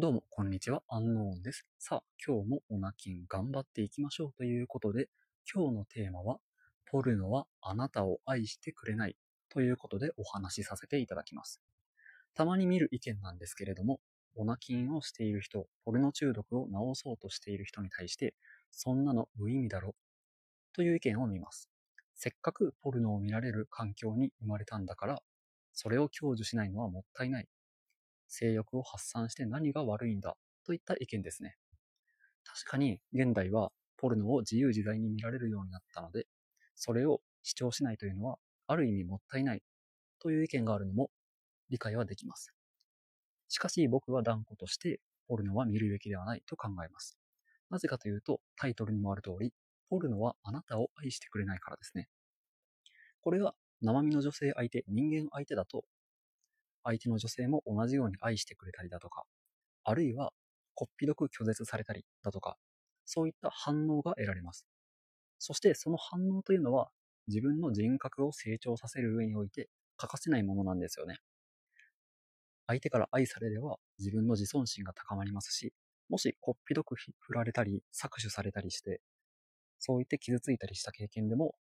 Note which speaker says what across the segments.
Speaker 1: どうも、こんにちは。アンノーンです。さあ、今日もオナキン頑張っていきましょうということで、今日のテーマは、ポルノはあなたを愛してくれないということでお話しさせていただきます。たまに見る意見なんですけれども、オナキンをしている人、ポルノ中毒を治そうとしている人に対して、そんなの無意味だろという意見を見ます。せっかくポルノを見られる環境に生まれたんだから、それを享受しないのはもったいない。性欲を発散して何が悪いんだといった意見ですね。確かに現代はポルノを自由自在に見られるようになったので、それを主張しないというのはある意味もったいないという意見があるのも理解はできます。しかし僕は断固としてポルノは見るべきではないと考えます。なぜかというとタイトルにもある通り、ポルノはあなたを愛してくれないからですね。これは生身の女性相手、人間相手だと相手の女性も同じように愛してくれたりだとか、あるいはこっぴどく拒絶されたりだとか、そういった反応が得られます。そしてその反応というのは自分の人格を成長させる上において欠かせないものなんですよね。相手から愛されれば自分の自尊心が高まりますし、もしこっぴどく振られたり搾取されたりして、そう言って傷ついたりした経験でも、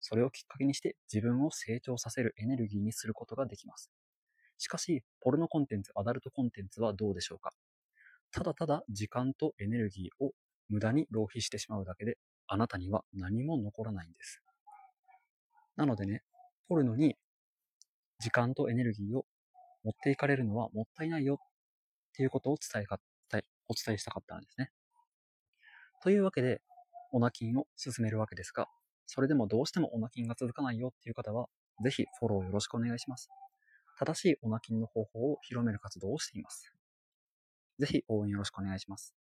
Speaker 1: それをきっかけにして自分を成長させるエネルギーにすることができます。しかし、ポルノコンテンツ、アダルトコンテンツはどうでしょうか？ただただ時間とエネルギーを無駄に浪費してしまうだけで、あなたには何も残らないんです。なのでね、ポルノに時間とエネルギーを持っていかれるのはもったいないよっていうことを伝えかお伝えしたかったんですね。というわけで、オナキンを進めるわけですが、それでもどうしてもオナキンが続かないよっていう方は、ぜひフォローよろしくお願いします。正しいオナキンの方法を広める活動をしています。ぜひ応援よろしくお願いします。